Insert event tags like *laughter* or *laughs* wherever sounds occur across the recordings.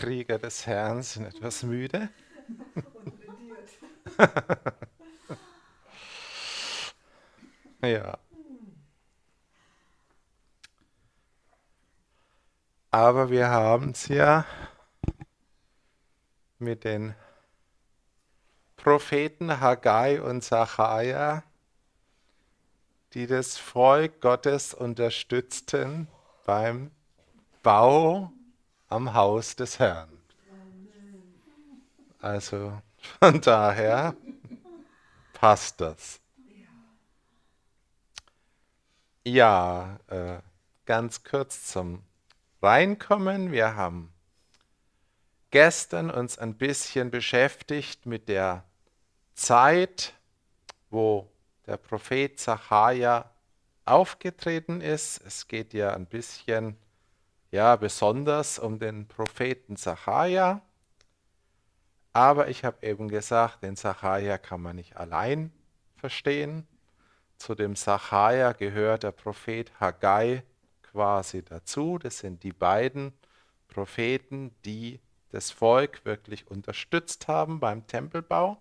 Krieger des Herrn sind etwas müde. *laughs* ja. Aber wir haben es ja mit den Propheten Haggai und Zachariah, die das Volk Gottes unterstützten beim Bau am Haus des Herrn. Also von daher passt das. Ja, äh, ganz kurz zum Reinkommen. Wir haben gestern uns ein bisschen beschäftigt mit der Zeit, wo der Prophet Zachariah aufgetreten ist. Es geht ja ein bisschen ja besonders um den Propheten Zachariah. Aber ich habe eben gesagt, den Zachariah kann man nicht allein verstehen. Zu dem Zachariah gehört der Prophet Haggai quasi dazu. Das sind die beiden Propheten, die das Volk wirklich unterstützt haben beim Tempelbau.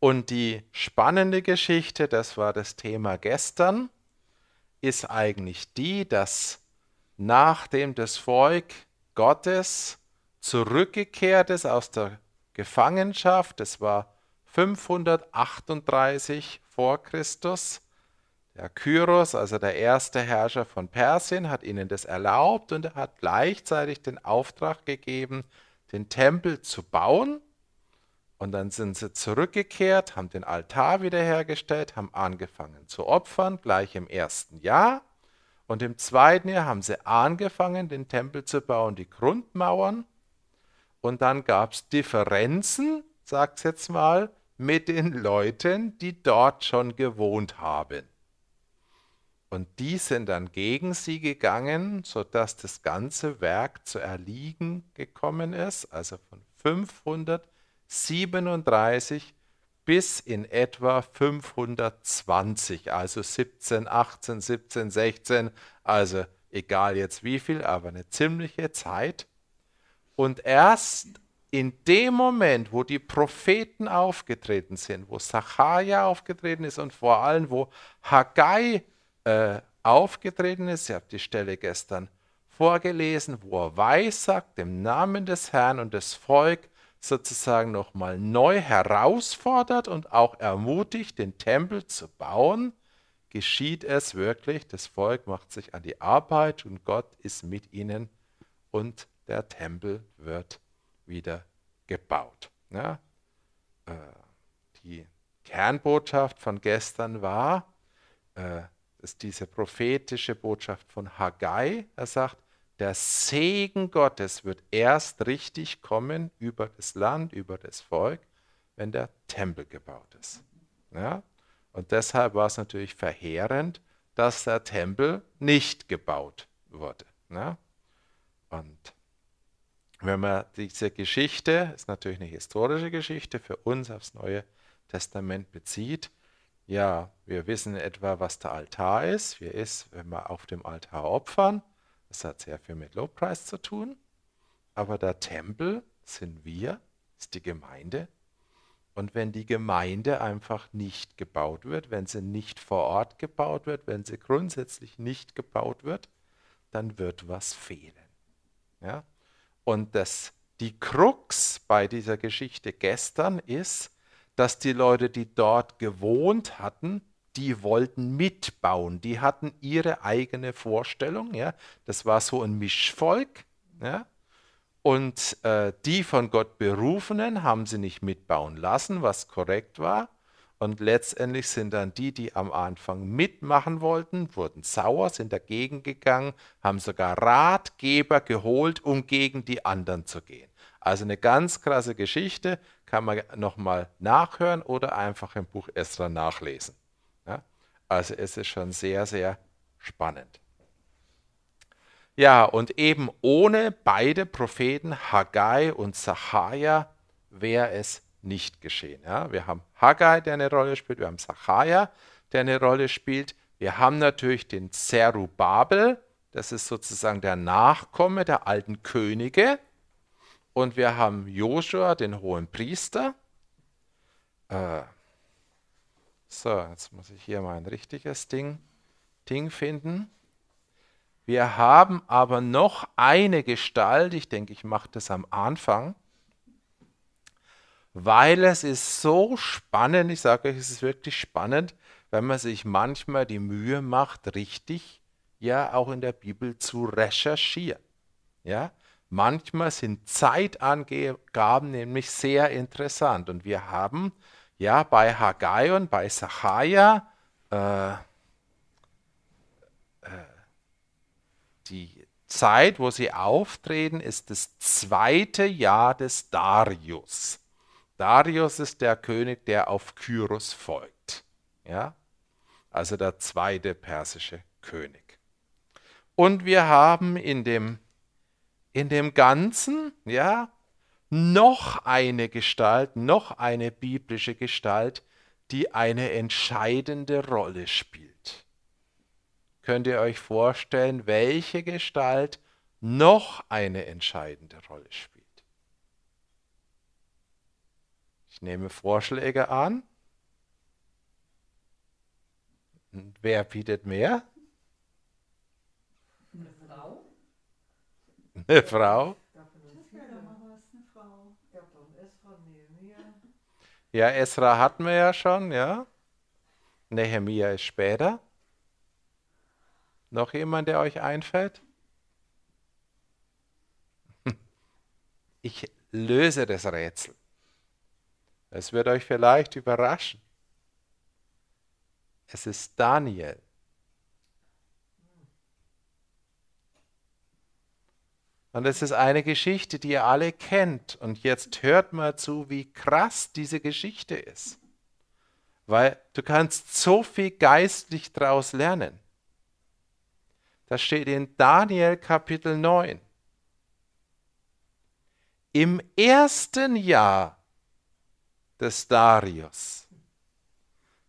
Und die spannende Geschichte, das war das Thema gestern, ist eigentlich die, dass nachdem das Volk Gottes zurückgekehrt ist aus der Gefangenschaft, das war 538 vor Christus, der Kyros, also der erste Herrscher von Persien, hat ihnen das erlaubt und er hat gleichzeitig den Auftrag gegeben, den Tempel zu bauen. Und dann sind sie zurückgekehrt, haben den Altar wiederhergestellt, haben angefangen zu opfern, gleich im ersten Jahr. Und im zweiten Jahr haben sie angefangen, den Tempel zu bauen, die Grundmauern. Und dann gab es Differenzen, sagt es jetzt mal, mit den Leuten, die dort schon gewohnt haben. Und die sind dann gegen sie gegangen, sodass das ganze Werk zu erliegen gekommen ist, also von 537 bis in etwa 520, also 17, 18, 17, 16, also egal jetzt wie viel, aber eine ziemliche Zeit. Und erst in dem Moment, wo die Propheten aufgetreten sind, wo Sacharja aufgetreten ist und vor allem, wo Haggai äh, aufgetreten ist. Ich habe die Stelle gestern vorgelesen, wo er weissagt, im Namen des Herrn und des Volk sozusagen nochmal neu herausfordert und auch ermutigt, den Tempel zu bauen, geschieht es wirklich. Das Volk macht sich an die Arbeit und Gott ist mit ihnen und der Tempel wird wieder gebaut. Ja? Äh, die Kernbotschaft von gestern war, äh, ist diese prophetische Botschaft von Haggai. Er sagt, der Segen Gottes wird erst richtig kommen über das Land, über das Volk, wenn der Tempel gebaut ist. Ja? Und deshalb war es natürlich verheerend, dass der Tempel nicht gebaut wurde. Ja? Und wenn man diese Geschichte, ist natürlich eine historische Geschichte, für uns aufs Neue Testament bezieht, ja, wir wissen etwa, was der Altar ist. Wir ist, wenn wir auf dem Altar opfern. Das hat sehr viel mit Lobpreis zu tun. Aber der Tempel sind wir, ist die Gemeinde. Und wenn die Gemeinde einfach nicht gebaut wird, wenn sie nicht vor Ort gebaut wird, wenn sie grundsätzlich nicht gebaut wird, dann wird was fehlen. Ja? Und das, die Krux bei dieser Geschichte gestern ist, dass die Leute, die dort gewohnt hatten, die wollten mitbauen. Die hatten ihre eigene Vorstellung. Ja? Das war so ein Mischvolk. Ja? Und äh, die von Gott Berufenen haben sie nicht mitbauen lassen, was korrekt war. Und letztendlich sind dann die, die am Anfang mitmachen wollten, wurden sauer, sind dagegen gegangen, haben sogar Ratgeber geholt, um gegen die anderen zu gehen. Also eine ganz krasse Geschichte, kann man nochmal nachhören oder einfach im Buch Esra nachlesen. Also es ist schon sehr, sehr spannend. Ja, und eben ohne beide Propheten Haggai und Sacharja wäre es nicht geschehen. Ja? Wir haben Haggai, der eine Rolle spielt, wir haben Sacharja, der eine Rolle spielt. Wir haben natürlich den Zerubabel, das ist sozusagen der Nachkomme der alten Könige, und wir haben Joshua, den hohen Priester. Äh, so, jetzt muss ich hier mal ein richtiges Ding, Ding finden. Wir haben aber noch eine Gestalt, ich denke, ich mache das am Anfang, weil es ist so spannend, ich sage euch, es ist wirklich spannend, wenn man sich manchmal die Mühe macht, richtig ja auch in der Bibel zu recherchieren. Ja, Manchmal sind Zeitangaben nämlich sehr interessant. Und wir haben ja bei Haggai und bei Sacharja äh, äh, die Zeit, wo sie auftreten, ist das zweite Jahr des Darius. Darius ist der König, der auf Kyros folgt. Ja? Also der zweite persische König. Und wir haben in dem in dem Ganzen, ja, noch eine Gestalt, noch eine biblische Gestalt, die eine entscheidende Rolle spielt. Könnt ihr euch vorstellen, welche Gestalt noch eine entscheidende Rolle spielt. Ich nehme Vorschläge an. Wer bietet mehr? Eine Frau? Eine Frau? Ja, Esra hatten wir ja schon, ja. Nehemia ist später. Noch jemand, der euch einfällt? *laughs* Ich löse das Rätsel. Es wird euch vielleicht überraschen. Es ist Daniel. Und es ist eine Geschichte, die ihr alle kennt. Und jetzt hört mal zu, wie krass diese Geschichte ist. Weil du kannst so viel geistlich daraus lernen. Das steht in Daniel Kapitel 9. Im ersten Jahr des Darius,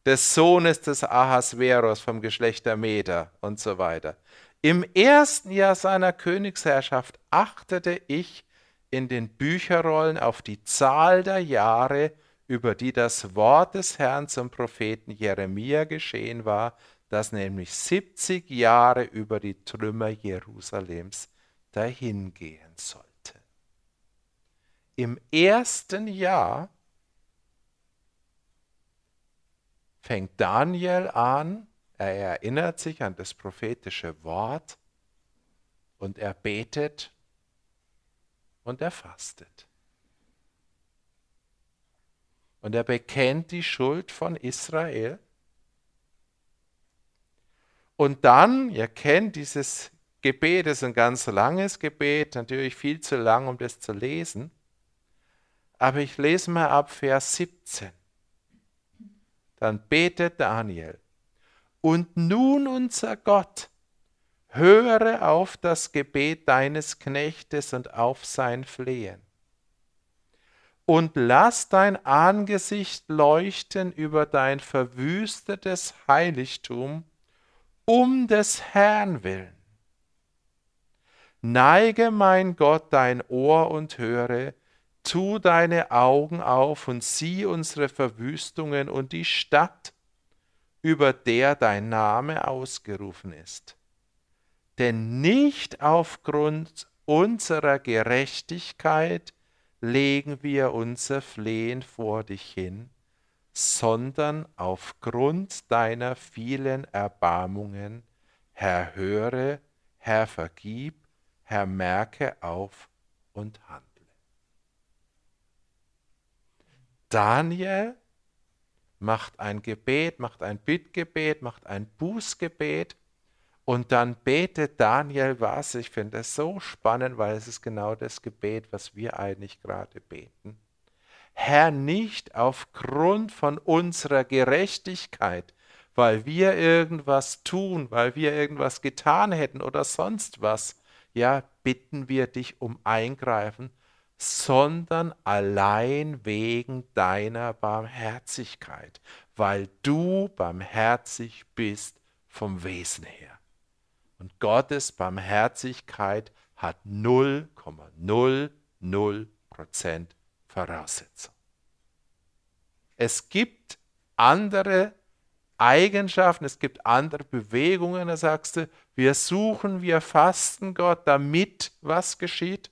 des Sohnes des Ahasveros vom Geschlecht der Meder und so weiter, im ersten Jahr seiner Königsherrschaft achtete ich in den Bücherrollen auf die Zahl der Jahre, über die das Wort des Herrn zum Propheten Jeremia geschehen war, das nämlich 70 Jahre über die Trümmer Jerusalems dahingehen sollte. Im ersten Jahr fängt Daniel an, er erinnert sich an das prophetische Wort und er betet und er fastet. Und er bekennt die Schuld von Israel. Und dann, ihr kennt dieses Gebet, es ist ein ganz langes Gebet, natürlich viel zu lang, um das zu lesen. Aber ich lese mal ab Vers 17. Dann betet Daniel. Und nun, unser Gott, höre auf das Gebet deines Knechtes und auf sein Flehen. Und lass dein Angesicht leuchten über dein verwüstetes Heiligtum um des Herrn willen. Neige, mein Gott, dein Ohr und höre, tu deine Augen auf und sieh unsere Verwüstungen und die Stadt, über der dein Name ausgerufen ist. Denn nicht aufgrund unserer Gerechtigkeit legen wir unser Flehen vor dich hin, sondern aufgrund deiner vielen Erbarmungen, Herr, höre, Herr, vergib, Herr, merke auf und handle. Daniel macht ein Gebet, macht ein Bittgebet, macht ein Bußgebet und dann betet Daniel was. Ich finde das so spannend, weil es ist genau das Gebet, was wir eigentlich gerade beten. Herr, nicht aufgrund von unserer Gerechtigkeit, weil wir irgendwas tun, weil wir irgendwas getan hätten oder sonst was, ja, bitten wir dich um Eingreifen, sondern allein wegen deiner Barmherzigkeit, weil du barmherzig bist vom Wesen her. Und Gottes Barmherzigkeit hat 0,00% Voraussetzung. Es gibt andere Eigenschaften, es gibt andere Bewegungen, da sagst du, wir suchen, wir fasten Gott, damit was geschieht?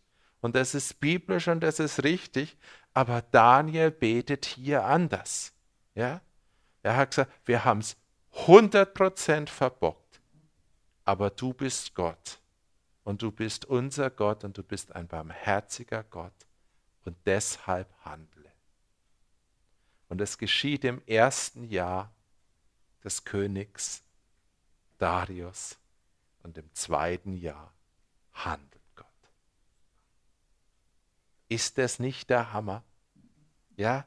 Und das ist biblisch und das ist richtig. Aber Daniel betet hier anders. Ja? Er hat gesagt, wir haben es 100% verbockt. Aber du bist Gott. Und du bist unser Gott und du bist ein barmherziger Gott. Und deshalb handle. Und es geschieht im ersten Jahr des Königs Darius und im zweiten Jahr handle. Ist das nicht der Hammer? Ja?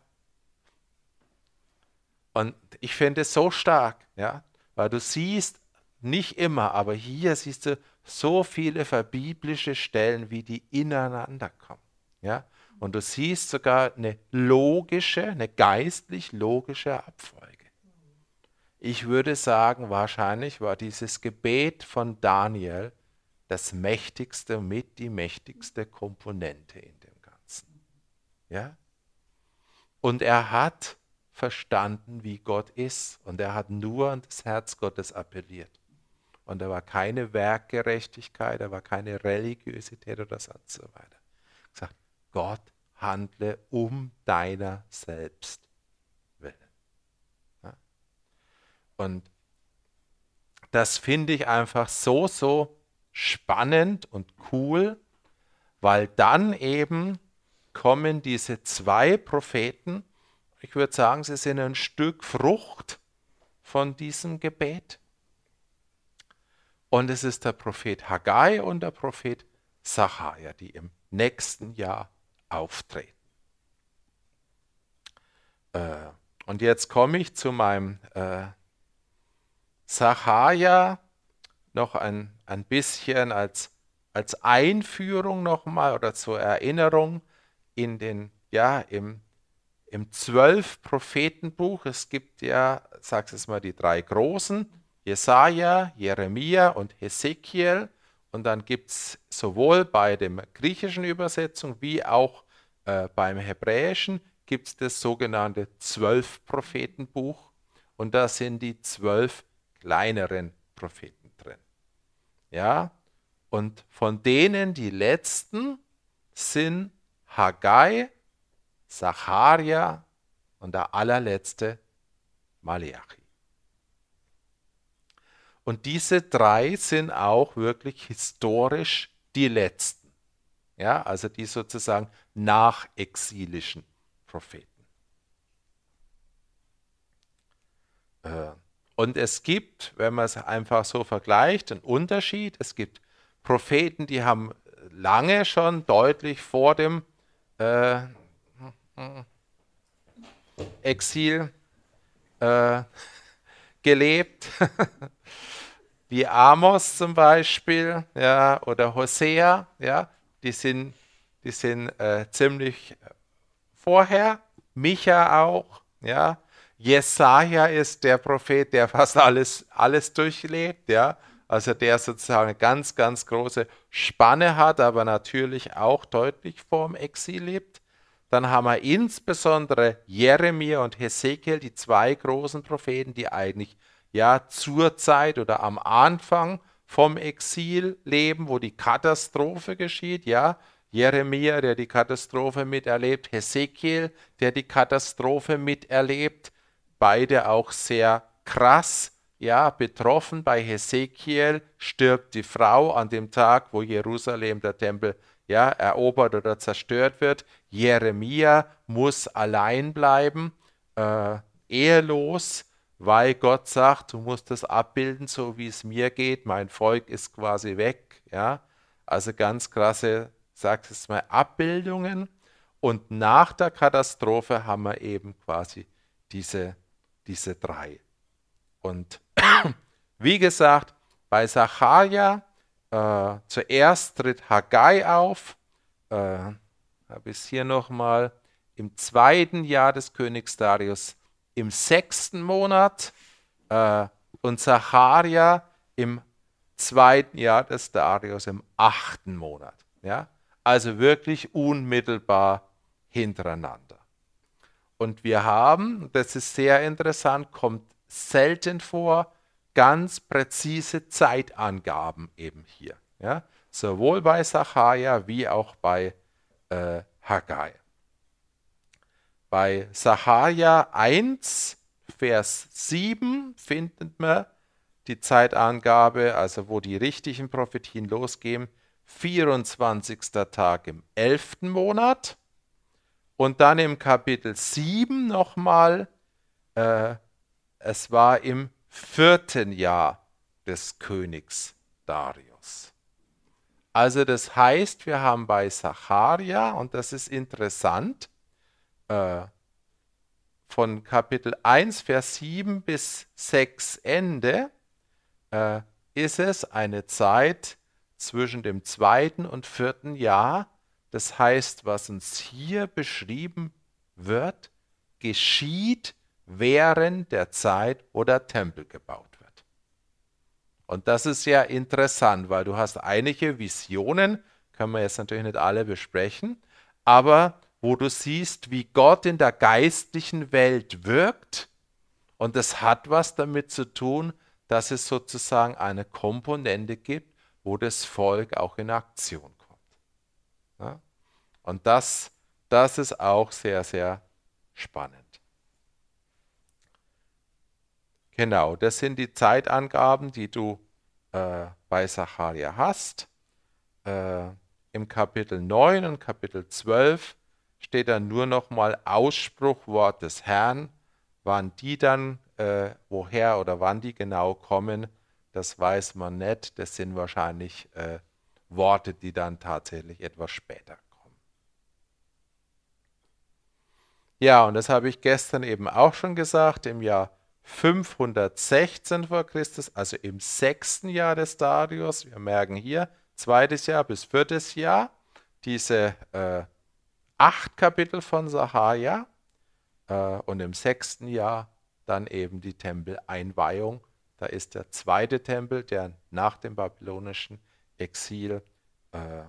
Und ich finde es so stark, ja, weil du siehst, nicht immer, aber hier siehst du so viele verbiblische Stellen, wie die ineinander kommen. Ja? Und du siehst sogar eine logische, eine geistlich logische Abfolge. Ich würde sagen, wahrscheinlich war dieses Gebet von Daniel das mächtigste, mit die mächtigste Komponente in. Ja? Und er hat verstanden, wie Gott ist. Und er hat nur an das Herz Gottes appelliert. Und da war keine Werkgerechtigkeit, da war keine Religiosität oder so weiter. Er gesagt, Gott handle um deiner selbst willen. Ja? Und das finde ich einfach so, so spannend und cool, weil dann eben kommen diese zwei Propheten, ich würde sagen, sie sind ein Stück Frucht von diesem Gebet. Und es ist der Prophet Haggai und der Prophet Sacharja, die im nächsten Jahr auftreten. Äh, und jetzt komme ich zu meinem äh, Sacharja noch ein, ein bisschen als, als Einführung nochmal oder zur Erinnerung in den, ja, im, im zwölf Prophetenbuch. Es gibt ja, sag's es mal, die drei großen, Jesaja, Jeremia und Hesekiel. Und dann gibt es sowohl bei der griechischen Übersetzung wie auch äh, beim Hebräischen gibt es das sogenannte Zwölf-Prophetenbuch. Und da sind die zwölf kleineren Propheten drin. Ja, und von denen die letzten sind Haggai, Zacharia und der allerletzte Maleachi. Und diese drei sind auch wirklich historisch die letzten. Ja, also die sozusagen nachexilischen Propheten. Äh, und es gibt, wenn man es einfach so vergleicht, einen Unterschied. Es gibt Propheten, die haben lange schon deutlich vor dem äh, Exil äh, gelebt. *laughs* wie Amos zum Beispiel, ja, oder Hosea, ja, die sind, die sind äh, ziemlich vorher, Micha auch, ja. Jesaja ist der Prophet, der fast alles, alles durchlebt, ja. Also der sozusagen eine ganz, ganz große Spanne hat, aber natürlich auch deutlich vorm Exil lebt. Dann haben wir insbesondere Jeremia und Hesekiel, die zwei großen Propheten, die eigentlich ja zur Zeit oder am Anfang vom Exil leben, wo die Katastrophe geschieht, ja. Jeremia, der die Katastrophe miterlebt, Hesekiel, der die Katastrophe miterlebt, beide auch sehr krass, ja, betroffen. Bei Hesekiel stirbt die Frau an dem Tag, wo Jerusalem, der Tempel, ja, erobert oder zerstört wird. Jeremia muss allein bleiben, äh, ehelos, weil Gott sagt, du musst das abbilden, so wie es mir geht. Mein Volk ist quasi weg. Ja? Also ganz krasse, sag es mal, Abbildungen. Und nach der Katastrophe haben wir eben quasi diese, diese drei. Und wie gesagt, bei Sacharja äh, zuerst tritt Haggai auf. Äh, habe ich es hier nochmal. Im zweiten Jahr des Königs Darius im sechsten Monat äh, und Zacharia im zweiten Jahr des Darius im achten Monat. Ja? Also wirklich unmittelbar hintereinander. Und wir haben, das ist sehr interessant, kommt selten vor, ganz präzise Zeitangaben eben hier. Ja? Sowohl bei Zacharia wie auch bei äh, Haggai. Bei Sacharja 1, Vers 7 findet man die Zeitangabe, also wo die richtigen Prophetien losgehen, 24. Tag im 11. Monat. Und dann im Kapitel 7 nochmal, äh, es war im vierten Jahr des Königs Darius. Also das heißt, wir haben bei Sacharja, und das ist interessant, äh, von Kapitel 1, Vers 7 bis 6 Ende, äh, ist es eine Zeit zwischen dem zweiten und vierten Jahr. Das heißt, was uns hier beschrieben wird, geschieht während der Zeit, wo der Tempel gebaut wird. Und das ist ja interessant, weil du hast einige Visionen, können wir jetzt natürlich nicht alle besprechen, aber wo du siehst, wie Gott in der geistlichen Welt wirkt. Und das hat was damit zu tun, dass es sozusagen eine Komponente gibt, wo das Volk auch in Aktion kommt. Ja? Und das, das ist auch sehr, sehr spannend. Genau, das sind die Zeitangaben, die du äh, bei Sacharia hast. Äh, Im Kapitel 9 und Kapitel 12 steht dann nur noch mal Ausspruchwort des Herrn. Wann die dann, äh, woher oder wann die genau kommen, das weiß man nicht. Das sind wahrscheinlich äh, Worte, die dann tatsächlich etwas später kommen. Ja, und das habe ich gestern eben auch schon gesagt, im Jahr 516 vor Christus, also im sechsten Jahr des Darius. Wir merken hier, zweites Jahr bis viertes Jahr, diese äh, acht Kapitel von Sahaja äh, und im sechsten Jahr dann eben die Tempeleinweihung. Da ist der zweite Tempel, der nach dem babylonischen Exil äh,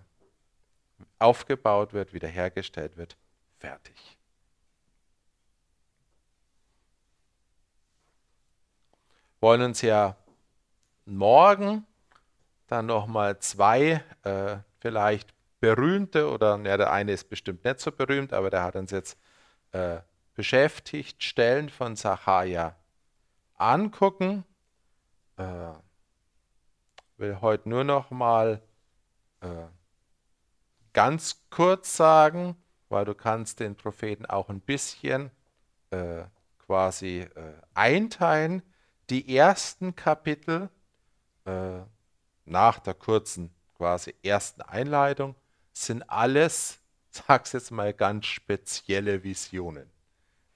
aufgebaut wird, wiederhergestellt wird, fertig. Wollen uns ja morgen dann nochmal zwei äh, vielleicht berühmte oder ja, der eine ist bestimmt nicht so berühmt, aber der hat uns jetzt äh, beschäftigt, Stellen von Sacharja angucken. Äh, will heute nur noch mal äh, ganz kurz sagen, weil du kannst den Propheten auch ein bisschen äh, quasi äh, einteilen. Die ersten Kapitel äh, nach der kurzen quasi ersten Einleitung sind alles, *laughs* sag's jetzt mal, ganz spezielle Visionen,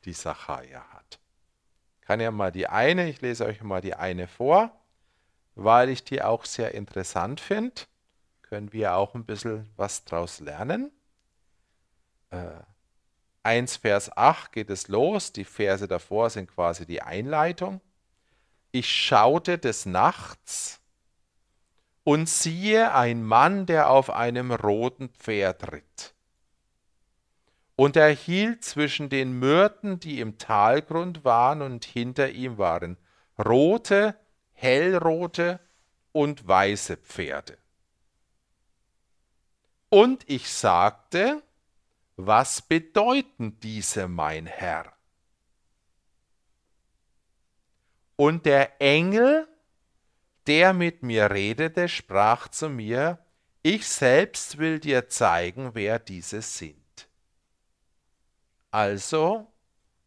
die Sacharja hat. Kann ja mal die eine, ich lese euch mal die eine vor, weil ich die auch sehr interessant finde. Können wir auch ein bisschen was draus lernen. Äh, 1 Vers 8 geht es los, die Verse davor sind quasi die Einleitung. Ich schaute des Nachts, und siehe ein Mann, der auf einem roten Pferd ritt. Und er hielt zwischen den Myrten, die im Talgrund waren, und hinter ihm waren rote, hellrote und weiße Pferde. Und ich sagte, was bedeuten diese, mein Herr? Und der Engel der mit mir redete, sprach zu mir, ich selbst will dir zeigen, wer diese sind. Also,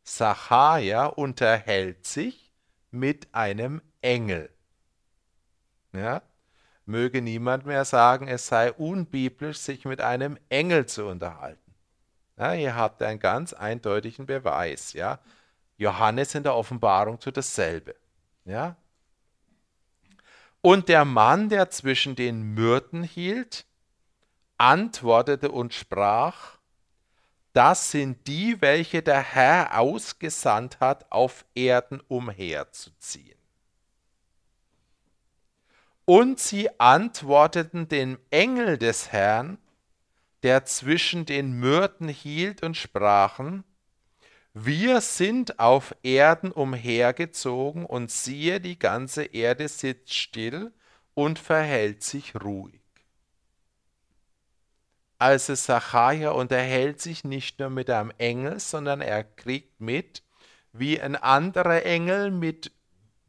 Sacharja unterhält sich mit einem Engel. Ja? Möge niemand mehr sagen, es sei unbiblisch, sich mit einem Engel zu unterhalten. Ja, ihr habt einen ganz eindeutigen Beweis. Ja? Johannes in der Offenbarung tut dasselbe. Ja? Und der Mann, der zwischen den Myrten hielt, antwortete und sprach, das sind die, welche der Herr ausgesandt hat, auf Erden umherzuziehen. Und sie antworteten dem Engel des Herrn, der zwischen den Myrten hielt, und sprachen, wir sind auf Erden umhergezogen und siehe, die ganze Erde sitzt still und verhält sich ruhig. Also Sacharja unterhält sich nicht nur mit einem Engel, sondern er kriegt mit, wie ein anderer Engel mit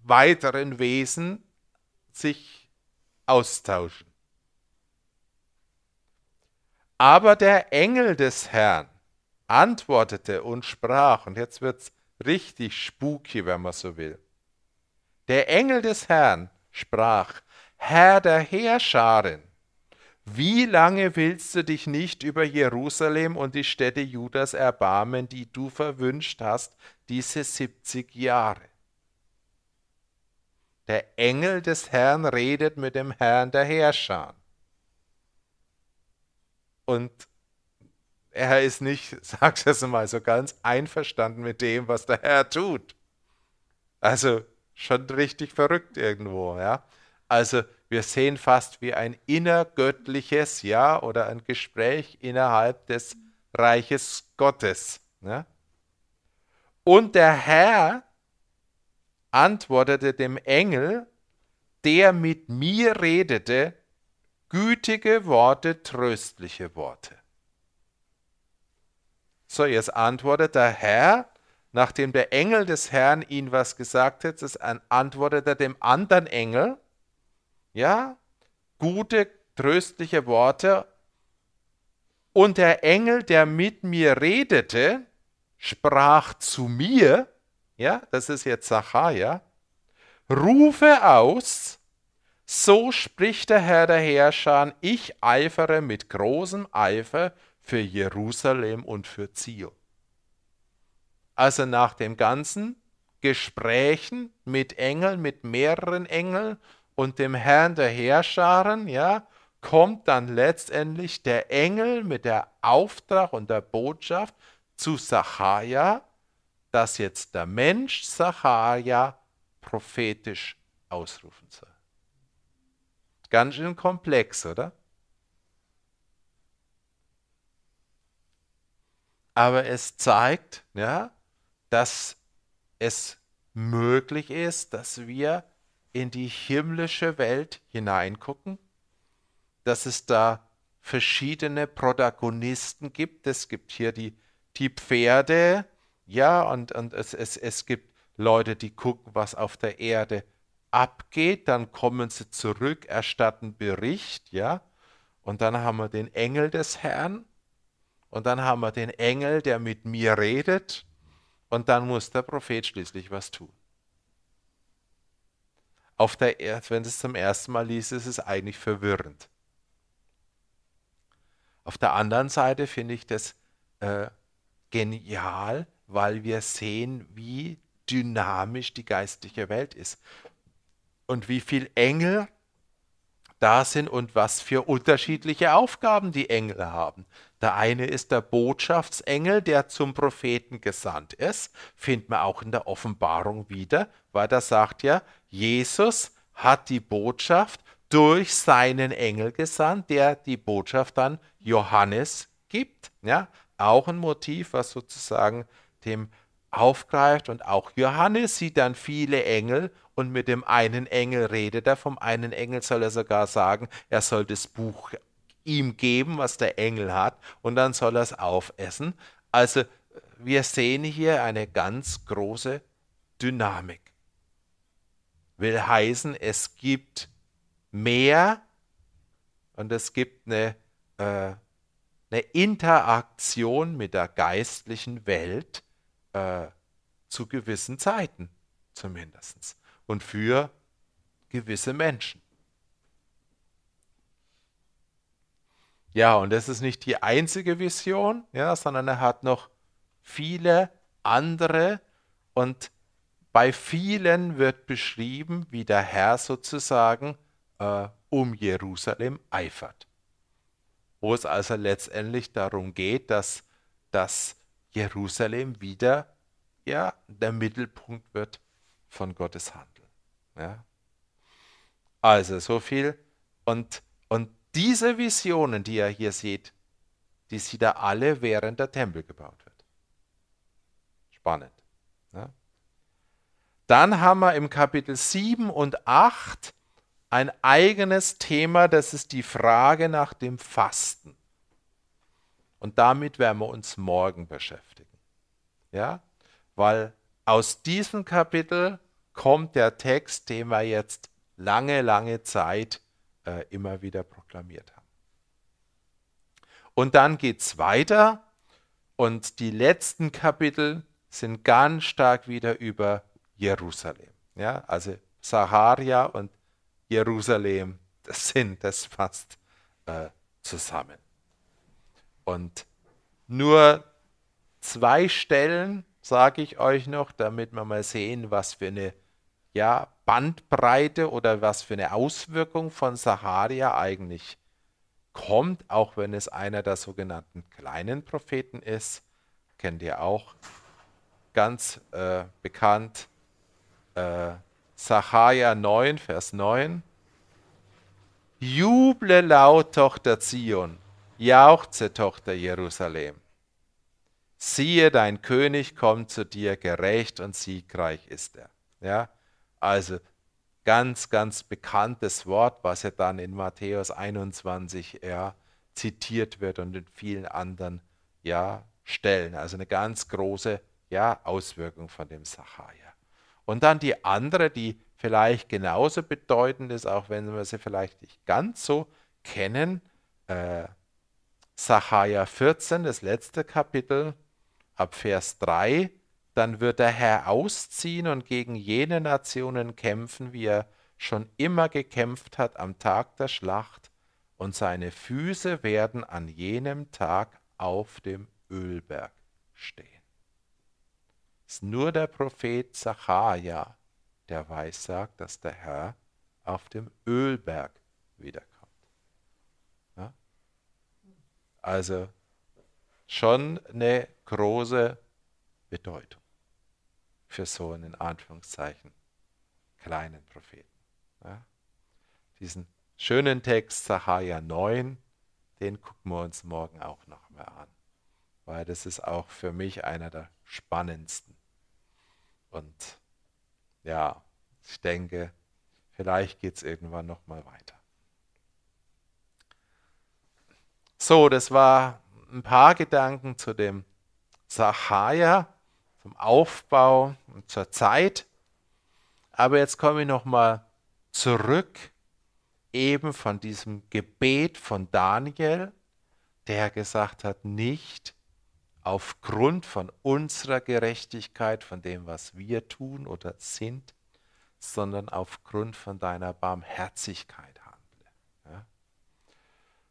weiteren Wesen sich austauschen. Aber der Engel des Herrn antwortete und sprach, und jetzt wird's richtig spooky, wenn man so will. Der Engel des Herrn sprach, Herr der Heerscharen, wie lange willst du dich nicht über Jerusalem und die Städte Judas erbarmen, die du verwünscht hast, diese 70 Jahre? Der Engel des Herrn redet mit dem Herrn der Heerscharen. Und er ist nicht, *laughs* sag's jetzt mal so ganz, einverstanden mit dem, was der Herr tut. Also schon richtig verrückt irgendwo, ja. Also wir sehen fast wie ein innergöttliches, ja, oder ein Gespräch innerhalb des Reiches Gottes. Ja? Und der Herr antwortete dem Engel, der mit mir redete, gütige Worte, tröstliche Worte. So, jetzt antwortet der Herr, nachdem der Engel des Herrn ihn was gesagt hat, das antwortet er dem anderen Engel, ja, gute, tröstliche Worte. Und der Engel, der mit mir redete, sprach zu mir, ja, das ist jetzt Sacharja, rufe aus, so spricht der Herr der Herrscher, ich eifere mit großem Eifer für Jerusalem und für Zion. Also nach den ganzen Gesprächen mit Engeln, mit mehreren Engeln und dem Herrn der Heerscharen, ja, kommt dann letztendlich der Engel mit der Auftrag und der Botschaft zu Sacharja, dass jetzt der Mensch Sacharja prophetisch ausrufen soll. Ganz schön komplex, oder? Aber es zeigt, ja, dass es möglich ist, dass wir in die himmlische Welt hineingucken, dass es da verschiedene Protagonisten gibt. Es gibt hier die, die Pferde, ja, und, und es, es, es gibt Leute, die gucken, was auf der Erde abgeht, dann kommen sie zurück, erstatten Bericht, ja, und dann haben wir den Engel des Herrn, und dann haben wir den Engel, der mit mir redet, und dann muss der Prophet schließlich was tun auf der Erde, wenn du es zum ersten Mal liest, ist es eigentlich verwirrend. Auf der anderen Seite finde ich das äh, genial, weil wir sehen, wie dynamisch die geistliche Welt ist und wie viele Engel da sind und was für unterschiedliche Aufgaben die Engel haben. Der eine ist der Botschaftsengel, der zum Propheten gesandt ist, findet man auch in der Offenbarung wieder, weil da sagt ja, Jesus hat die Botschaft durch seinen Engel gesandt, der die Botschaft dann Johannes gibt. Ja, auch ein Motiv, was sozusagen dem aufgreift. Und auch Johannes sieht dann viele Engel und mit dem einen Engel redet er. Vom einen Engel soll er sogar sagen, er soll das Buch ihm geben, was der Engel hat, und dann soll er es aufessen. Also wir sehen hier eine ganz große Dynamik will heißen, es gibt mehr und es gibt eine, äh, eine Interaktion mit der geistlichen Welt äh, zu gewissen Zeiten zumindest und für gewisse Menschen. Ja, und das ist nicht die einzige Vision, ja, sondern er hat noch viele andere und bei vielen wird beschrieben, wie der Herr sozusagen äh, um Jerusalem eifert. Wo es also letztendlich darum geht, dass, dass Jerusalem wieder ja, der Mittelpunkt wird von Gottes Handeln. Ja. Also so viel. Und, und diese Visionen, die ihr hier seht, die sieht er alle, während der Tempel gebaut wird. Spannend. Ja. Dann haben wir im Kapitel 7 und 8 ein eigenes Thema, das ist die Frage nach dem Fasten. Und damit werden wir uns morgen beschäftigen. Ja? Weil aus diesem Kapitel kommt der Text, den wir jetzt lange, lange Zeit äh, immer wieder proklamiert haben. Und dann geht es weiter und die letzten Kapitel sind ganz stark wieder über Jerusalem. Ja, also Saharia und Jerusalem, das sind das fast äh, zusammen. Und nur zwei Stellen sage ich euch noch, damit wir mal sehen, was für eine ja, Bandbreite oder was für eine Auswirkung von Saharia eigentlich kommt, auch wenn es einer der sogenannten kleinen Propheten ist. Kennt ihr auch ganz äh, bekannt äh, Sacharja 9, Vers 9. Juble laut, Tochter Zion, jauchze, Tochter Jerusalem. Siehe, dein König kommt zu dir, gerecht und siegreich ist er. Ja, also ganz, ganz bekanntes Wort, was ja dann in Matthäus 21 ja, zitiert wird und in vielen anderen ja, Stellen. Also eine ganz große ja, Auswirkung von dem Sacharja. Und dann die andere, die vielleicht genauso bedeutend ist, auch wenn wir sie vielleicht nicht ganz so kennen, äh, Sacharja 14, das letzte Kapitel, ab Vers 3, dann wird der Herr ausziehen und gegen jene Nationen kämpfen, wie er schon immer gekämpft hat am Tag der Schlacht, und seine Füße werden an jenem Tag auf dem Ölberg stehen. Es ist nur der Prophet Zacharia, der weissagt, dass der Herr auf dem Ölberg wiederkommt. Ja? Also schon eine große Bedeutung für so einen in Anführungszeichen kleinen Propheten. Ja? Diesen schönen Text Sacharja 9, den gucken wir uns morgen auch noch mal an, weil das ist auch für mich einer der spannendsten. Und ja, ich denke, vielleicht geht es irgendwann noch mal weiter. So, das war ein paar Gedanken zu dem Sacharja zum Aufbau und zur Zeit. Aber jetzt komme ich nochmal zurück eben von diesem Gebet von Daniel, der gesagt hat, nicht aufgrund von unserer Gerechtigkeit, von dem, was wir tun oder sind, sondern aufgrund von deiner Barmherzigkeit handle. Ja?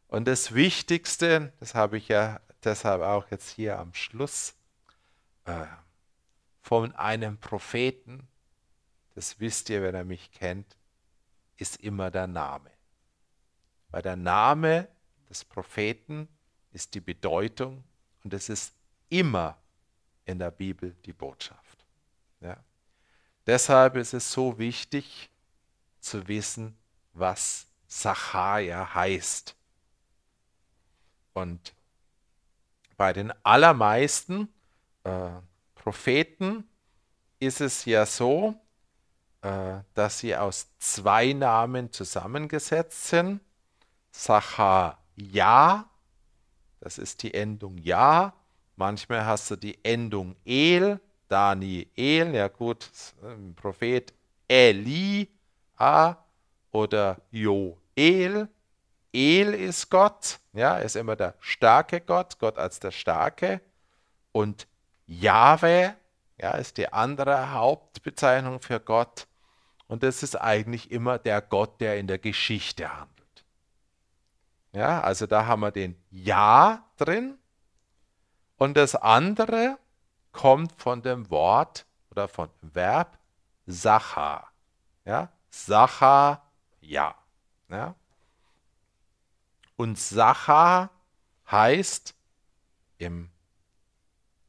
Und das Wichtigste, das habe ich ja deshalb auch jetzt hier am Schluss äh, von einem Propheten, das wisst ihr, wenn er mich kennt, ist immer der Name. Weil der Name des Propheten ist die Bedeutung und es ist immer in der Bibel die Botschaft. Ja. Deshalb ist es so wichtig zu wissen, was Sacharja heißt. Und bei den allermeisten äh, Propheten ist es ja so, äh, dass sie aus zwei Namen zusammengesetzt sind. Sacharja, das ist die Endung Ja. Manchmal hast du die Endung El, Daniel, ja gut, Prophet Eli A oder Joel. El ist Gott, ja, ist immer der starke Gott, Gott als der Starke. Und Jahwe ja, ist die andere Hauptbezeichnung für Gott. Und das ist eigentlich immer der Gott, der in der Geschichte handelt. Ja, also da haben wir den Ja drin. Und das andere kommt von dem Wort oder von Verb Sacha. Ja, Sacha, ja. ja. Und Sacha heißt im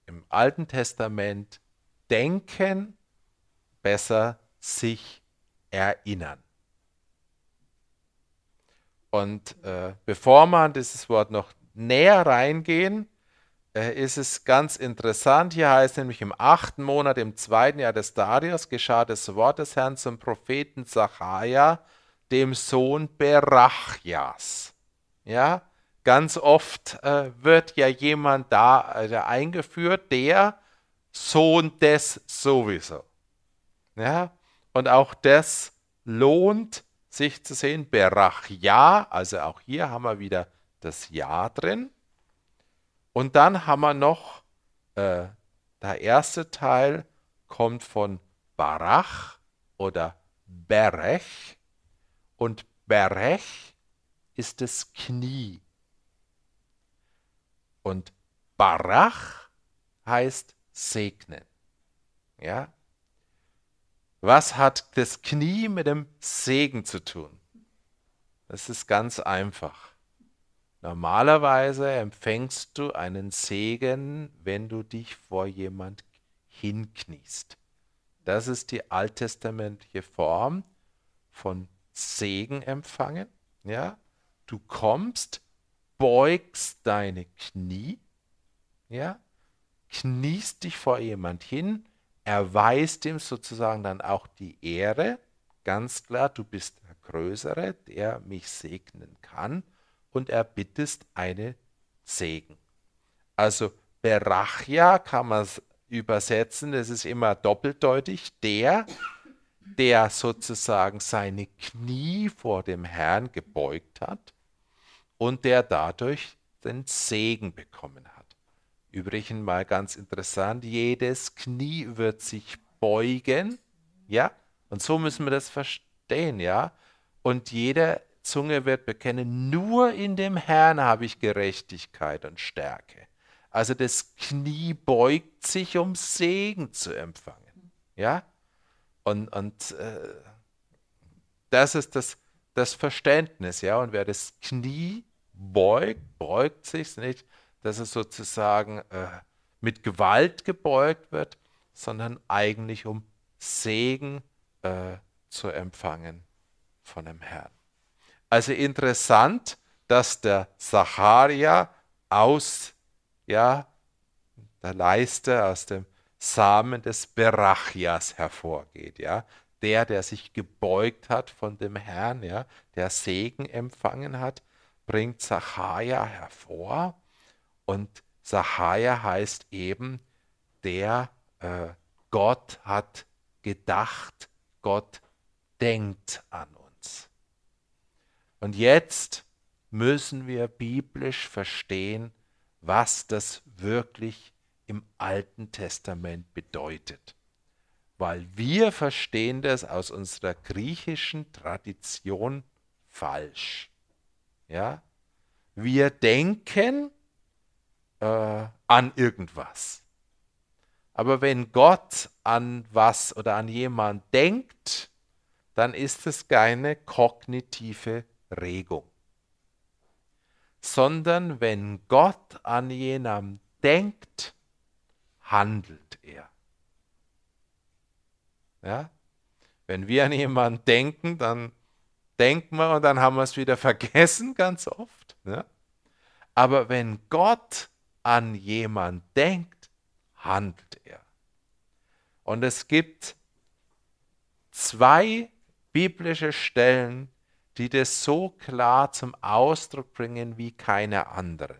im Alten Testament denken, besser sich erinnern. Und äh, bevor wir an dieses Wort noch näher reingehen, äh, ist es ganz interessant. Hier heißt nämlich im achten Monat, im zweiten Jahr des Darius, geschah das Wort des Herrn zum Propheten Zacharia, dem Sohn Berachjas. Ja, Ganz oft äh, wird ja jemand da äh, eingeführt, der Sohn des sowieso. Ja? Und auch das lohnt sich zu sehen. Berachja, also auch hier haben wir wieder das Ja drin. Und dann haben wir noch, äh, der erste Teil kommt von Barach oder Berech. Und Berech ist das Knie. Und Barach heißt segnen. Ja? Was hat das Knie mit dem Segen zu tun? Das ist ganz einfach. Normalerweise empfängst du einen Segen, wenn du dich vor jemand hinkniest. Das ist die alttestamentliche Form von Segen empfangen. Ja, du kommst, beugst deine Knie, ja, kniest dich vor jemand hin, erweist ihm sozusagen dann auch die Ehre, ganz klar, du bist der Größere, der mich segnen kann, und erbittest eine Segen. Also Berachia kann man übersetzen, das ist immer doppeldeutig, der, der sozusagen seine Knie vor dem Herrn gebeugt hat und der dadurch den Segen bekommen hat. Übrigens mal ganz interessant, jedes Knie wird sich beugen, ja, und so müssen wir das verstehen, ja, und jede Zunge wird bekennen, nur in dem Herrn habe ich Gerechtigkeit und Stärke. Also das Knie beugt sich, um Segen zu empfangen, ja, und, und äh, das ist das, das Verständnis, ja. Und wer das Knie beugt, beugt sich nicht, dass es sozusagen äh, mit Gewalt gebeugt wird, sondern eigentlich um Segen äh, zu empfangen von dem Herrn. Also interessant, dass der Zacharia aus ja, der Leiste, aus dem Samen des Berachias hervorgeht, ja. Der, der sich gebeugt hat von dem Herrn, ja, der Segen empfangen hat, bringt Zacharia hervor. Und Zacharia heißt eben, der äh, Gott hat gedacht, Gott denkt an uns. Und jetzt müssen wir biblisch verstehen, was das wirklich im Alten Testament bedeutet. Weil wir verstehen das aus unserer griechischen Tradition falsch. Ja? Wir denken äh, an irgendwas. Aber wenn Gott an was oder an jemand denkt, dann ist es keine kognitive Regung. Sondern wenn Gott an jemanden denkt, handelt er. Ja? Wenn wir an jemanden denken, dann denken wir und dann haben wir es wieder *laughs* vergessen, ganz oft. Ja? Aber wenn Gott an jemanden denkt, handelt er. Und es gibt zwei biblische Stellen, die das so klar zum Ausdruck bringen wie keine anderen.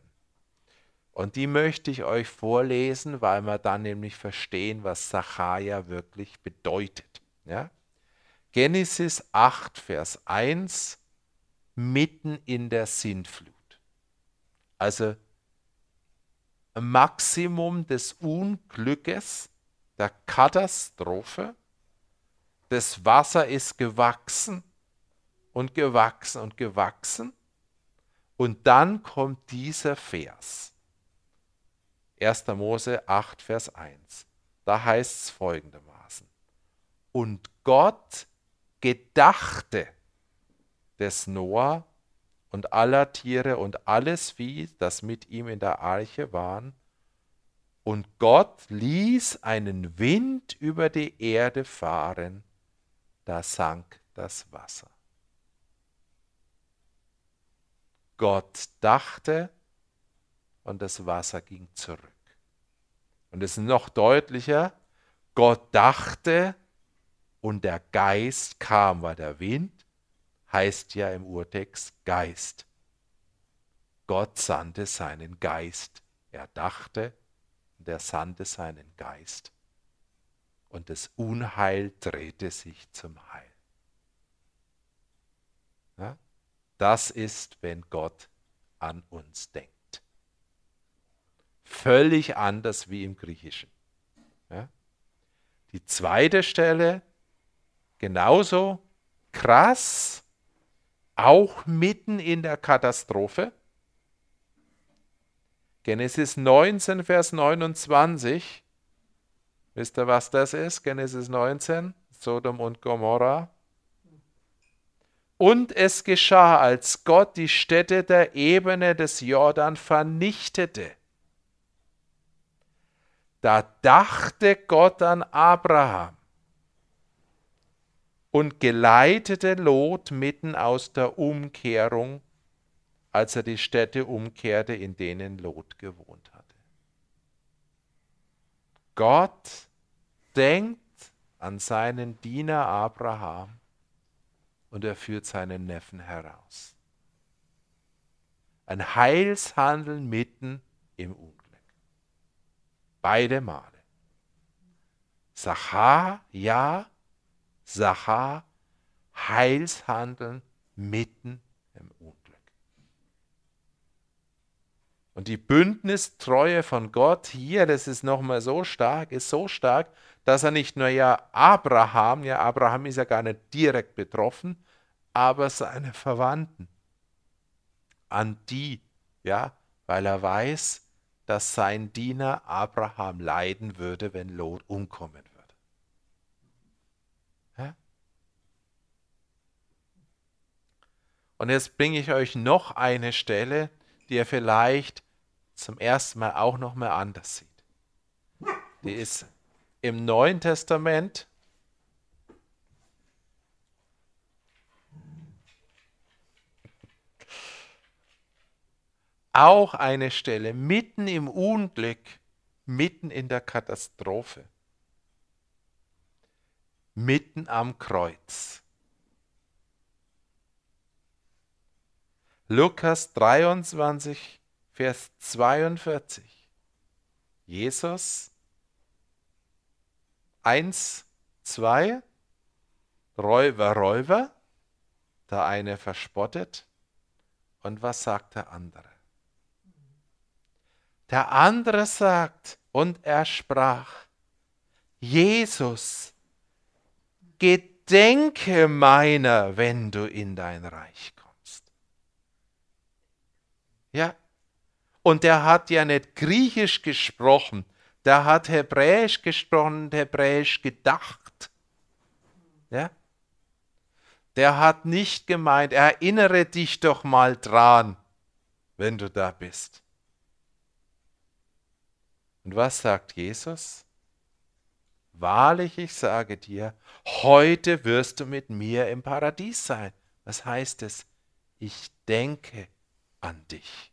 Und die möchte ich euch vorlesen, weil wir dann nämlich verstehen, was Sacharja wirklich bedeutet. Ja? Genesis 8, Vers 1, mitten in der Sintflut. Also Maximum des Unglückes, der Katastrophe. Das Wasser ist gewachsen und gewachsen und gewachsen. Und dann kommt dieser Vers. 1. Mose 8, Vers 1. Da heißt es folgendermaßen. Und Gott gedachte des Noah und aller Tiere und alles Vieh, das mit ihm in der Arche waren, und Gott ließ einen Wind über die Erde fahren, da sank das Wasser. Gott dachte, und das Wasser ging zurück. Und es ist noch deutlicher, Gott dachte und der Geist kam, weil der Wind heißt ja im Urtext Geist. Gott sandte seinen Geist. Er dachte und er sandte seinen Geist. Und das Unheil drehte sich zum Heil. Ja? Das ist, wenn Gott an uns denkt völlig anders wie im Griechischen. Ja? Die zweite Stelle, genauso krass, auch mitten in der Katastrophe. Genesis 19, Vers 29. Wisst ihr, was das ist? Genesis 19, Sodom und Gomorra. Und es geschah, als Gott die Städte der Ebene des Jordan vernichtete da dachte Gott an Abraham und geleitete Lot mitten aus der Umkehrung, als er die Städte umkehrte, in denen Lot gewohnt hatte. Gott denkt an seinen Diener Abraham und er führt seinen Neffen heraus. Ein Heilshandeln mitten im Unglück. Beide Male. Sachar, ja, Sachar, Heilshandeln mitten im Unglück. Und die Bündnistreue von Gott hier, das ist nochmal so stark, ist so stark, dass er nicht nur ja Abraham, ja Abraham ist ja gar nicht direkt betroffen, aber seine Verwandten, an die, ja, weil er weiß, dass sein Diener Abraham leiden würde, wenn Lot umkommen würde. Ja? Und jetzt bringe ich euch noch eine Stelle, die ihr vielleicht zum ersten Mal auch noch mal anders sieht. Die ist im Neuen Testament auch eine Stelle mitten im Unglück, mitten in der Katastrophe, mitten am Kreuz. Lukas 23, Vers 42. Jesus 1, 2, Räuber, Räuber, der eine verspottet. Und was sagt der andere? Der andere sagt, und er sprach, Jesus, gedenke meiner, wenn du in dein Reich kommst. Ja, und der hat ja nicht Griechisch gesprochen, der hat Hebräisch gesprochen und Hebräisch gedacht. Ja? Der hat nicht gemeint, erinnere dich doch mal dran, wenn du da bist. Und was sagt Jesus? Wahrlich, ich sage dir, heute wirst du mit mir im Paradies sein. Was heißt es? Ich denke an dich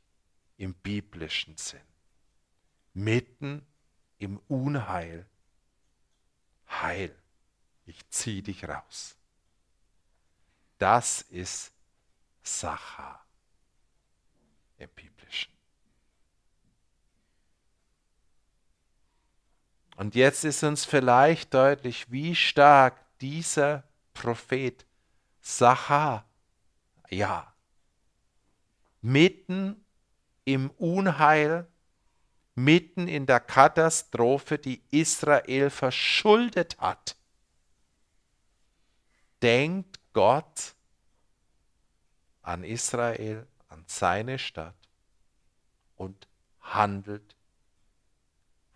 im biblischen Sinn. Mitten im Unheil Heil. Ich ziehe dich raus. Das ist Sacha im Biblischen. Und jetzt ist uns vielleicht deutlich, wie stark dieser Prophet Sacha, ja, mitten im Unheil mitten in der Katastrophe, die Israel verschuldet hat, denkt Gott an Israel, an seine Stadt und handelt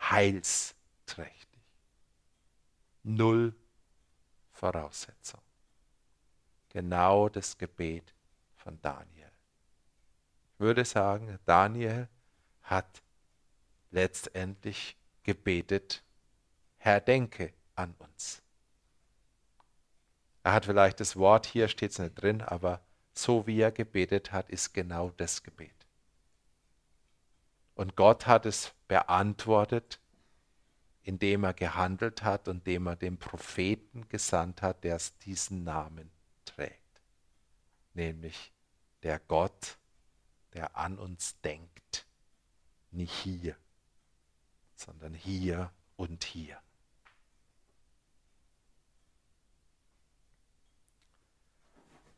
heilsträchtig. Null Voraussetzung. Genau das Gebet von Daniel. Würde sagen, Daniel hat letztendlich gebetet, Herr, denke an uns. Er hat vielleicht das Wort, hier steht es nicht drin, aber so wie er gebetet hat, ist genau das Gebet. Und Gott hat es beantwortet, indem er gehandelt hat und indem er den Propheten gesandt hat, der diesen Namen trägt. Nämlich der Gott, der an uns denkt, nicht hier sondern hier und hier.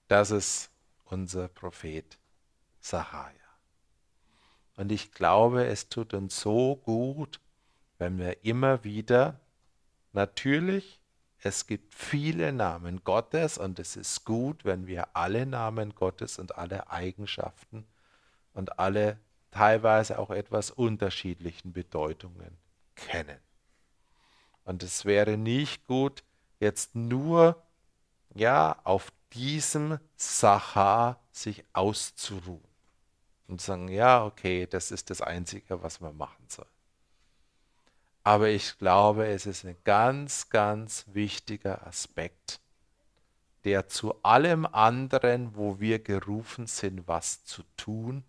Das ist unser Prophet Sahaja. Und ich glaube, es tut uns so gut, wenn wir immer wieder, natürlich, es gibt viele Namen Gottes und es ist gut, wenn wir alle Namen Gottes und alle Eigenschaften und alle teilweise auch etwas unterschiedlichen Bedeutungen kennen. Und es wäre nicht gut, jetzt nur ja auf diesem Sacha sich auszuruhen und sagen, ja, okay, das ist das Einzige, was man machen soll. Aber ich glaube, es ist ein ganz, ganz wichtiger Aspekt, der zu allem anderen, wo wir gerufen sind, was zu tun,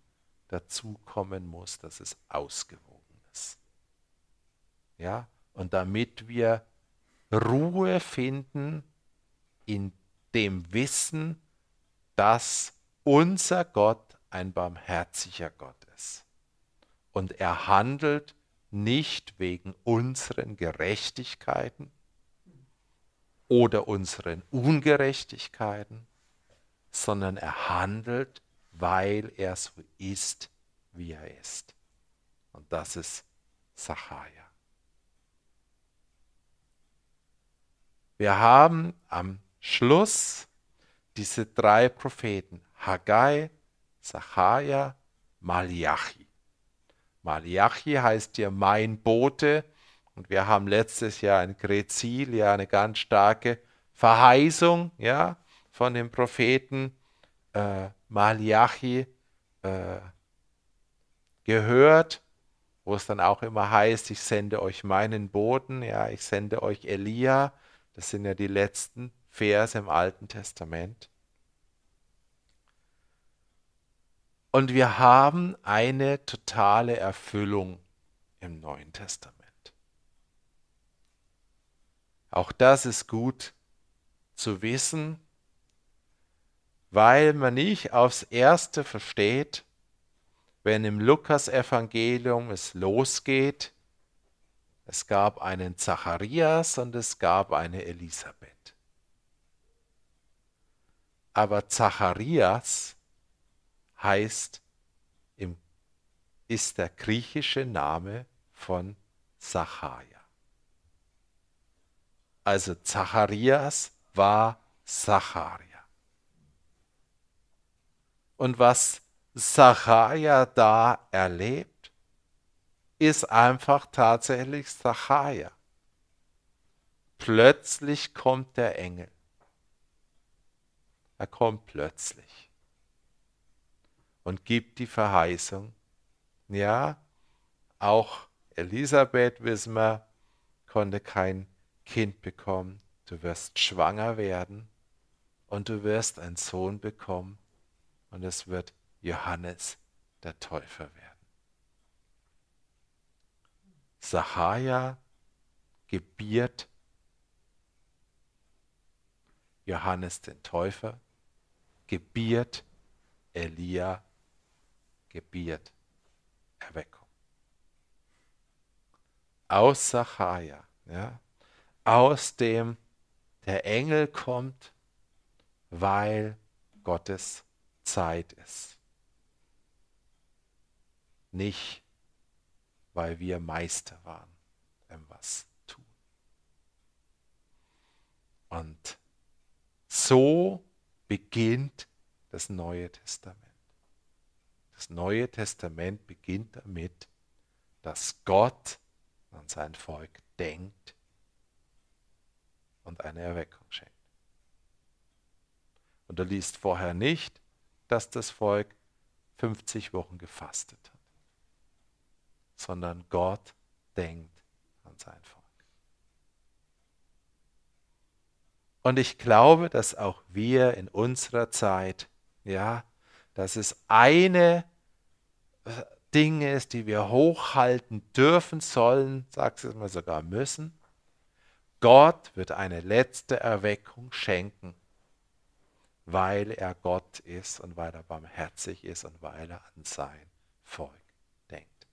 dazukommen muss, dass es ausgewogen ist. Ja, und damit wir Ruhe finden in dem Wissen, dass unser Gott ein barmherziger Gott ist. Und er handelt nicht wegen unseren Gerechtigkeiten oder unseren Ungerechtigkeiten, sondern er handelt, weil er so ist, wie er ist. Und das ist Sacharja. Wir haben am Schluss diese drei Propheten, Haggai, Sacharja, Malachi. Malachi heißt hier mein Bote und wir haben letztes Jahr in Grezil ja eine ganz starke Verheißung ja, von dem Propheten äh, Malachi äh, gehört, wo es dann auch immer heißt, ich sende euch meinen Boten, ja, ich sende euch Elia. Das sind ja die letzten Verse im Alten Testament. Und wir haben eine totale Erfüllung im Neuen Testament. Auch das ist gut zu wissen, weil man nicht aufs Erste versteht, wenn im Lukas-Evangelium es losgeht, es gab einen Zacharias und es gab eine Elisabeth. Aber Zacharias heißt, ist der griechische Name von Zacharia. Also Zacharias war Zacharia. Und was Zacharia da erlebt, ist einfach tatsächlich Zacharia. Plötzlich kommt der Engel. Er kommt plötzlich und gibt die Verheißung. Ja, auch Elisabeth, wissen wir, konnte kein Kind bekommen. Du wirst schwanger werden und du wirst einen Sohn bekommen und es wird Johannes der Täufer werden. Sachaja gebiert Johannes den Täufer, gebiert Elia, gebiert Erweckung. Aus Sachaja, ja, aus dem der Engel kommt, weil Gottes Zeit ist. Nicht, weil wir Meister waren im was tun. Und so beginnt das Neue Testament. Das Neue Testament beginnt damit, dass Gott an sein Volk denkt und eine Erweckung schenkt. Und er liest vorher nicht, dass das Volk 50 Wochen gefastet hat, sondern Gott denkt an sein Volk. Und ich glaube, dass auch wir in unserer Zeit, ja, dass es eine äh, Dinge ist, die wir hochhalten dürfen sollen, sagst du es mal sogar müssen. Gott wird eine letzte Erweckung schenken weil er Gott ist und weil er barmherzig ist und weil er an sein Volk denkt.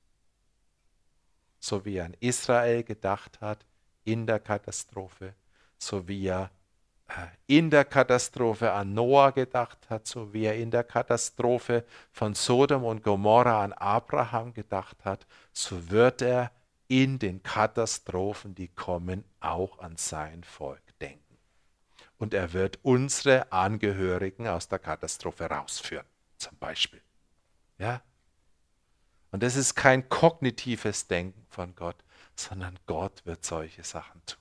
So wie er an Israel gedacht hat in der Katastrophe, so wie er äh, in der Katastrophe an Noah gedacht hat, so wie er in der Katastrophe von Sodom und Gomorra an Abraham gedacht hat, so wird er in den Katastrophen, die kommen, auch an sein Volk und er wird unsere Angehörigen aus der Katastrophe rausführen, zum Beispiel. Ja? Und das ist kein kognitives Denken von Gott, sondern Gott wird solche Sachen tun.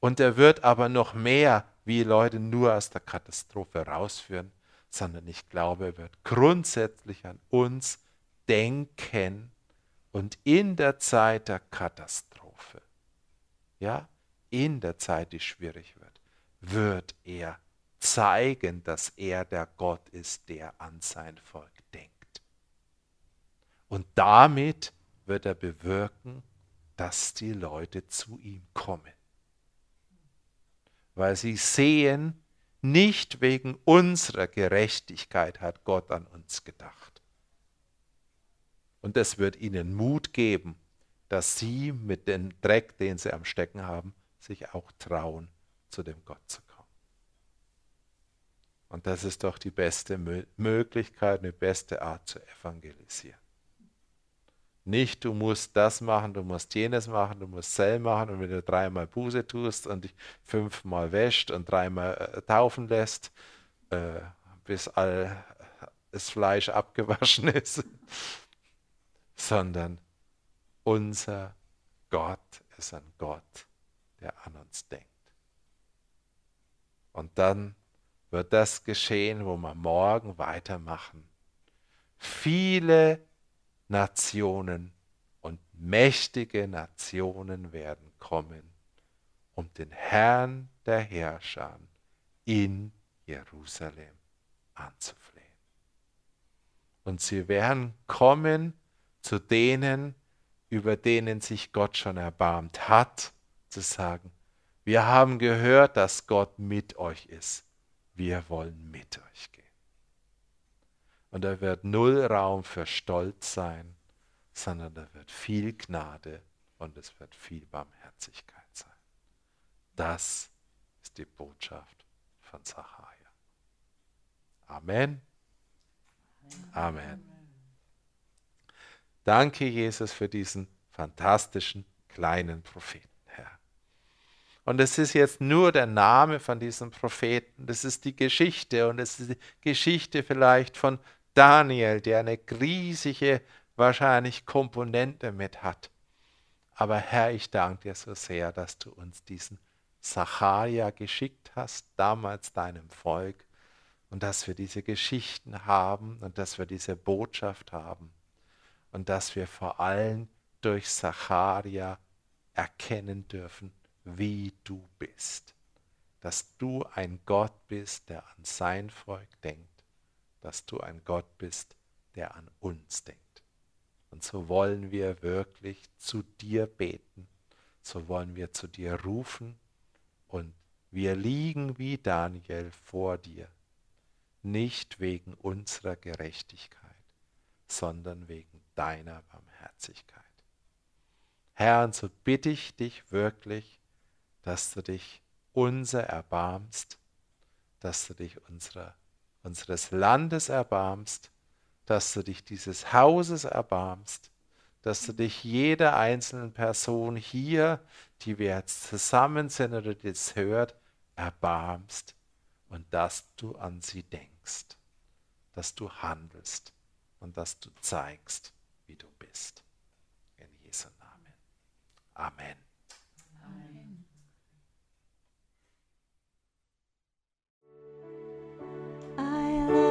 Und er wird aber noch mehr wie Leute nur aus der Katastrophe rausführen, sondern ich glaube, er wird grundsätzlich an uns denken und in der Zeit der Katastrophe, ja, in der Zeit, die schwierig wird, wird er zeigen, dass er der Gott ist, der an sein Volk denkt. Und damit wird er bewirken, dass die Leute zu ihm kommen. Weil sie sehen, nicht wegen unserer Gerechtigkeit hat Gott an uns gedacht. Und es wird ihnen Mut geben, dass sie mit dem Dreck, den sie am Stecken haben, sich auch trauen, zu dem Gott zu kommen. Und das ist doch die beste Möglichkeit, eine beste Art zu evangelisieren. Nicht, du musst das machen, du musst jenes machen, du musst Zell machen und wenn du dreimal Buße tust und dich fünfmal wäscht und dreimal äh, taufen lässt, äh, bis all das Fleisch abgewaschen *laughs* ist, sondern unser Gott ist ein Gott, der an uns denkt. Und dann wird das geschehen, wo wir morgen weitermachen. Viele Nationen und mächtige Nationen werden kommen, um den Herrn der Herrscher in Jerusalem anzuflehen. Und sie werden kommen zu denen, über denen sich Gott schon erbarmt hat, zu sagen, wir haben gehört, dass Gott mit euch ist. Wir wollen mit euch gehen. Und da wird null Raum für Stolz sein, sondern da wird viel Gnade und es wird viel Barmherzigkeit sein. Das ist die Botschaft von Zachariah. Amen. Amen. Danke, Jesus, für diesen fantastischen kleinen Propheten. Und es ist jetzt nur der Name von diesem Propheten, das ist die Geschichte und es ist die Geschichte vielleicht von Daniel, der eine riesige, wahrscheinlich Komponente mit hat. Aber Herr, ich danke dir so sehr, dass du uns diesen Sacharia geschickt hast, damals deinem Volk, und dass wir diese Geschichten haben und dass wir diese Botschaft haben und dass wir vor allem durch Sacharia erkennen dürfen, wie du bist. Dass du ein Gott bist, der an sein Volk denkt. Dass du ein Gott bist, der an uns denkt. Und so wollen wir wirklich zu dir beten. So wollen wir zu dir rufen. Und wir liegen wie Daniel vor dir. Nicht wegen unserer Gerechtigkeit, sondern wegen deiner Barmherzigkeit. Herr, und so bitte ich dich wirklich, dass du dich unser erbarmst, dass du dich unserer, unseres Landes erbarmst, dass du dich dieses Hauses erbarmst, dass du dich jeder einzelnen Person hier, die wir jetzt zusammen sind oder die es hört, erbarmst und dass du an sie denkst, dass du handelst und dass du zeigst, wie du bist. In Jesu Namen. Amen. Amen. I love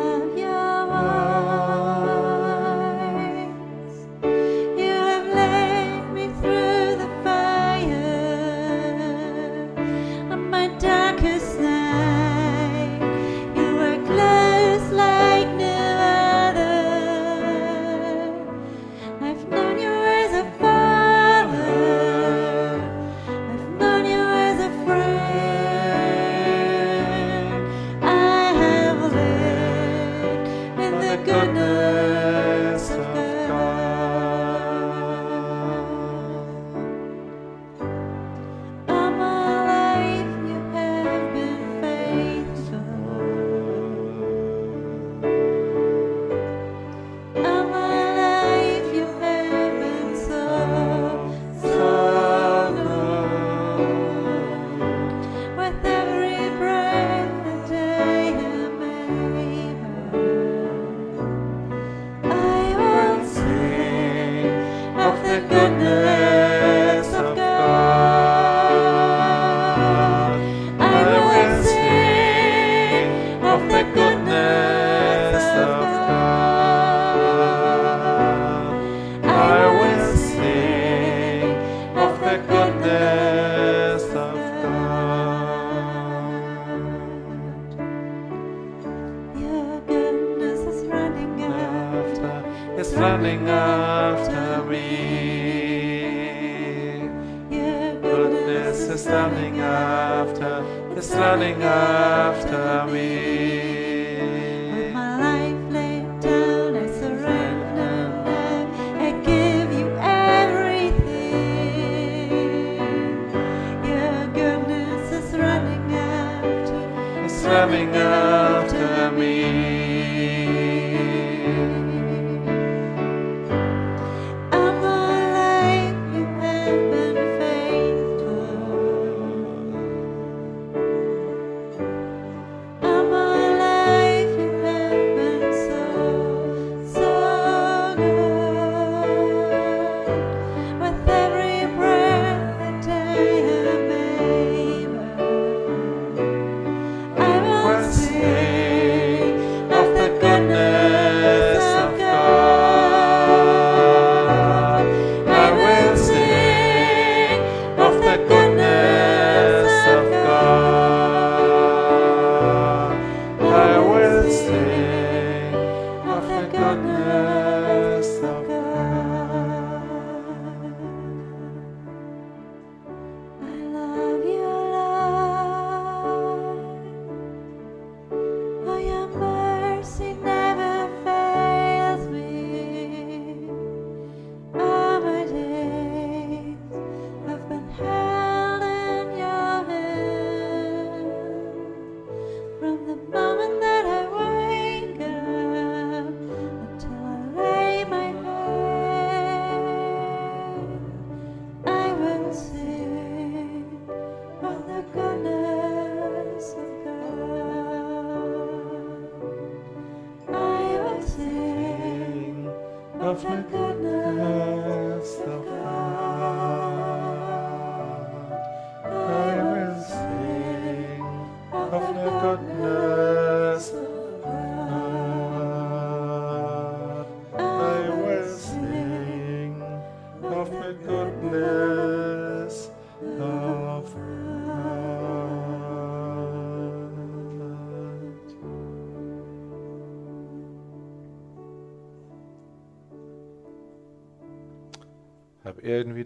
coming after me.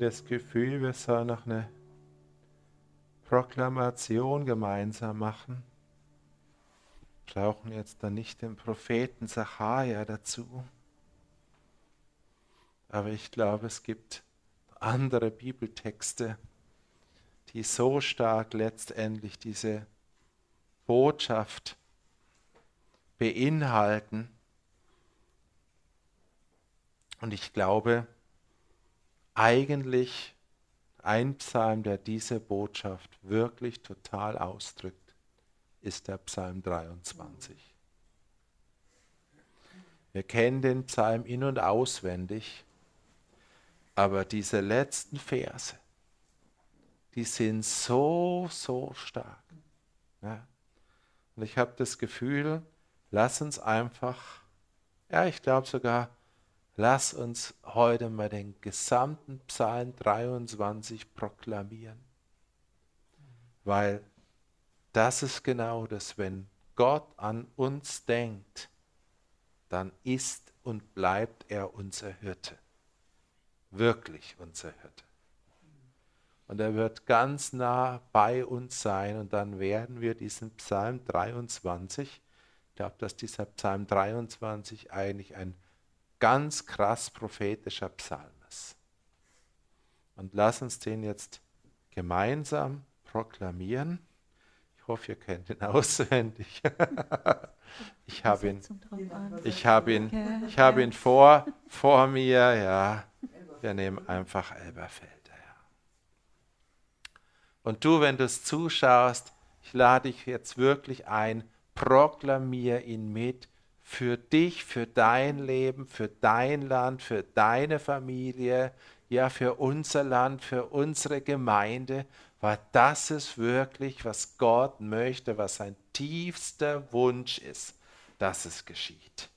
Das Gefühl, wir sollen noch eine Proklamation gemeinsam machen. Brauchen jetzt dann nicht den Propheten Sacharja dazu. Aber ich glaube, es gibt andere Bibeltexte, die so stark letztendlich diese Botschaft beinhalten. Und ich glaube, eigentlich ein Psalm, der diese Botschaft wirklich total ausdrückt, ist der Psalm 23. Wir kennen den Psalm in und auswendig, aber diese letzten Verse, die sind so, so stark. Ja. Und ich habe das Gefühl, lass uns einfach, ja, ich glaube sogar, lass uns heute mal den gesamten Psalm 23 proklamieren. Weil das ist genau das, wenn Gott an uns denkt, dann ist und bleibt er unser Hirte. Wirklich unser Hirte. Und er wird ganz nah bei uns sein und dann werden wir diesen Psalm 23, ich glaube, dass dieser Psalm 23 eigentlich ein ganz krass prophetischer Psalm ist. Und lass uns den jetzt gemeinsam proklamieren. Ich hoffe, ihr kennt ihn *laughs* auswendig. *laughs* ich habe ihn, ich habe ihn, ich habe ihn vor, vor mir. Ja, wir nehmen einfach Elberfelder. Ja. Und du, wenn du es zuschaust, ich lade dich jetzt wirklich ein, proklamier ihn mit für dich, für dein Leben, für dein Land, für deine Familie, ja, für unser Land, für unsere Gemeinde, weil das ist wirklich, was Gott möchte, was sein tiefster Wunsch ist, dass es geschieht.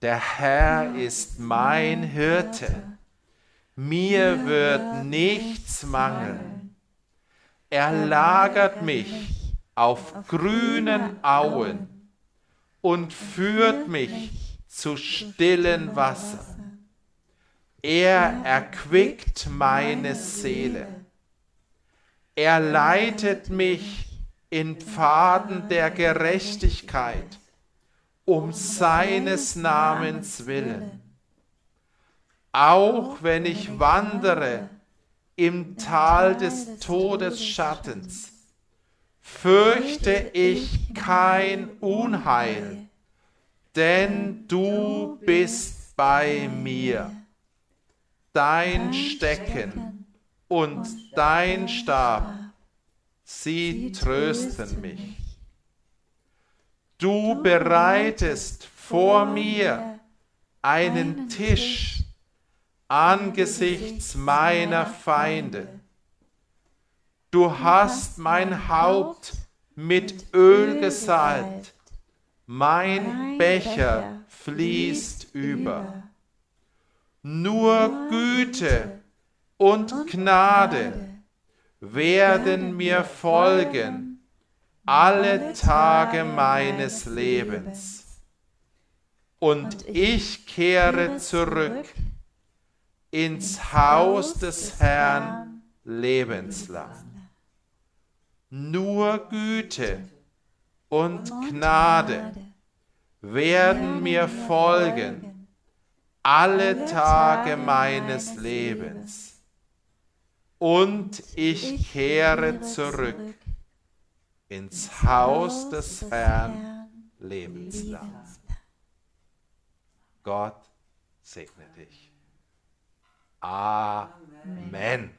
Der Herr ist mein Hirte, mir wird nichts mangeln. Er lagert mich auf grünen Auen und führt mich zu stillen Wassern. Er erquickt meine Seele. Er leitet mich in Pfaden der Gerechtigkeit um seines Namens willen. Auch wenn ich wandere im Tal des Todesschattens, fürchte ich kein Unheil, denn du bist bei mir. Dein Stecken und dein Stab, sie trösten mich. Du bereitest vor mir einen Tisch angesichts meiner Feinde. Du hast mein Haupt mit Öl gesalbt, mein Becher fließt über. Nur Güte und Gnade werden mir folgen alle Tage meines Lebens. Und ich kehre zurück ins Haus des Herrn lebenslang. Nur Güte und Gnade werden mir folgen alle Tage meines Lebens. Und ich kehre zurück ins Haus des Herrn lebenslang. Gott segne dich. Amen.